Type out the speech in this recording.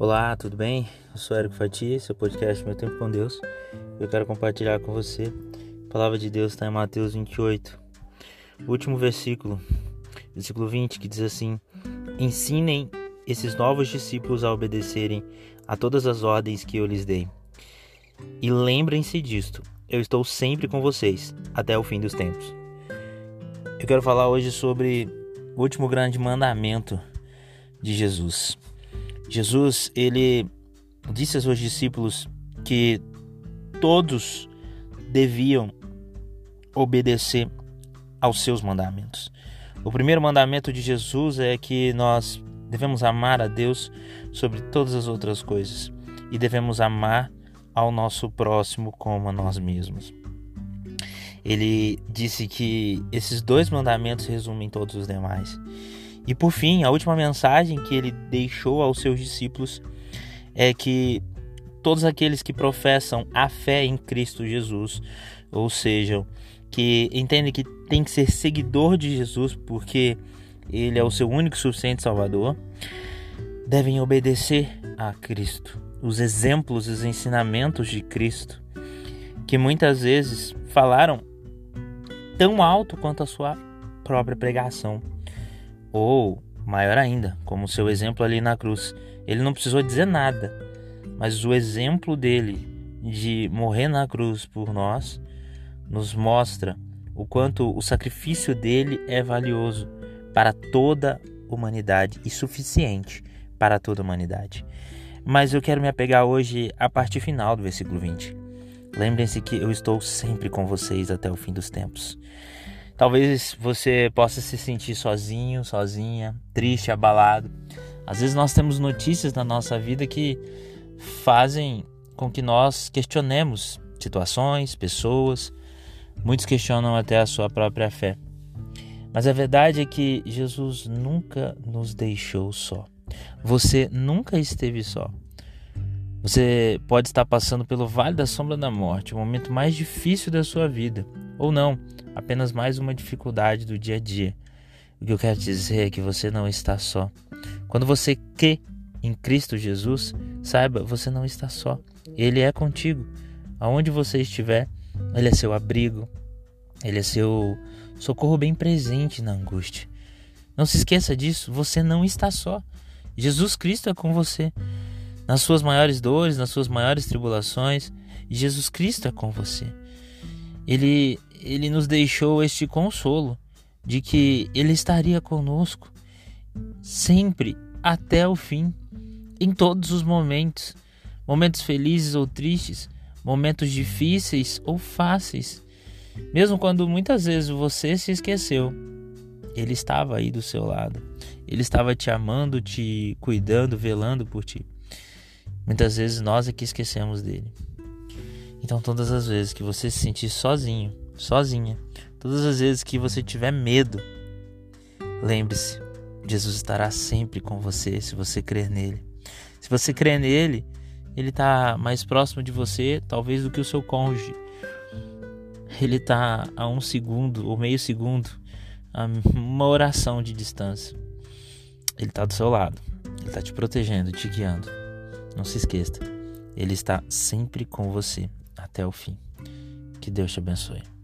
Olá, tudo bem? Eu sou Érico Fatia, seu podcast Meu Tempo com Deus. Eu quero compartilhar com você. A palavra de Deus está em Mateus 28, o último versículo, versículo 20, que diz assim: Ensinem esses novos discípulos a obedecerem a todas as ordens que eu lhes dei. E lembrem-se disto: eu estou sempre com vocês até o fim dos tempos. Eu quero falar hoje sobre o último grande mandamento de Jesus. Jesus, ele disse a seus discípulos que todos deviam obedecer aos seus mandamentos. O primeiro mandamento de Jesus é que nós devemos amar a Deus sobre todas as outras coisas e devemos amar ao nosso próximo como a nós mesmos. Ele disse que esses dois mandamentos resumem todos os demais. E por fim, a última mensagem que ele deixou aos seus discípulos é que todos aqueles que professam a fé em Cristo Jesus, ou seja, que entendem que tem que ser seguidor de Jesus porque ele é o seu único suficiente Salvador, devem obedecer a Cristo, os exemplos, os ensinamentos de Cristo, que muitas vezes falaram tão alto quanto a sua própria pregação. Ou, maior ainda, como seu exemplo ali na cruz. Ele não precisou dizer nada, mas o exemplo dele de morrer na cruz por nós nos mostra o quanto o sacrifício dele é valioso para toda a humanidade e suficiente para toda a humanidade. Mas eu quero me apegar hoje à parte final do versículo 20. Lembrem-se que eu estou sempre com vocês até o fim dos tempos. Talvez você possa se sentir sozinho, sozinha, triste, abalado. Às vezes nós temos notícias na nossa vida que fazem com que nós questionemos situações, pessoas. Muitos questionam até a sua própria fé. Mas a verdade é que Jesus nunca nos deixou só. Você nunca esteve só. Você pode estar passando pelo vale da sombra da morte, o momento mais difícil da sua vida, ou não apenas mais uma dificuldade do dia a dia. O que eu quero dizer é que você não está só. Quando você crê em Cristo Jesus, saiba, você não está só. Ele é contigo. Aonde você estiver, ele é seu abrigo, ele é seu socorro bem presente na angústia. Não se esqueça disso, você não está só. Jesus Cristo é com você. Nas suas maiores dores, nas suas maiores tribulações, Jesus Cristo é com você. Ele ele nos deixou este consolo de que ele estaria conosco sempre até o fim, em todos os momentos, momentos felizes ou tristes, momentos difíceis ou fáceis. Mesmo quando muitas vezes você se esqueceu, ele estava aí do seu lado. Ele estava te amando, te cuidando, velando por ti. Muitas vezes nós é que esquecemos dele. Então, todas as vezes que você se sentir sozinho, sozinha. Todas as vezes que você tiver medo, lembre-se, Jesus estará sempre com você se você crer nele. Se você crer nele, ele está mais próximo de você, talvez, do que o seu cônjuge. Ele está a um segundo ou meio segundo, a uma oração de distância. Ele está do seu lado. Ele está te protegendo, te guiando. Não se esqueça, ele está sempre com você até o fim. Que Deus te abençoe.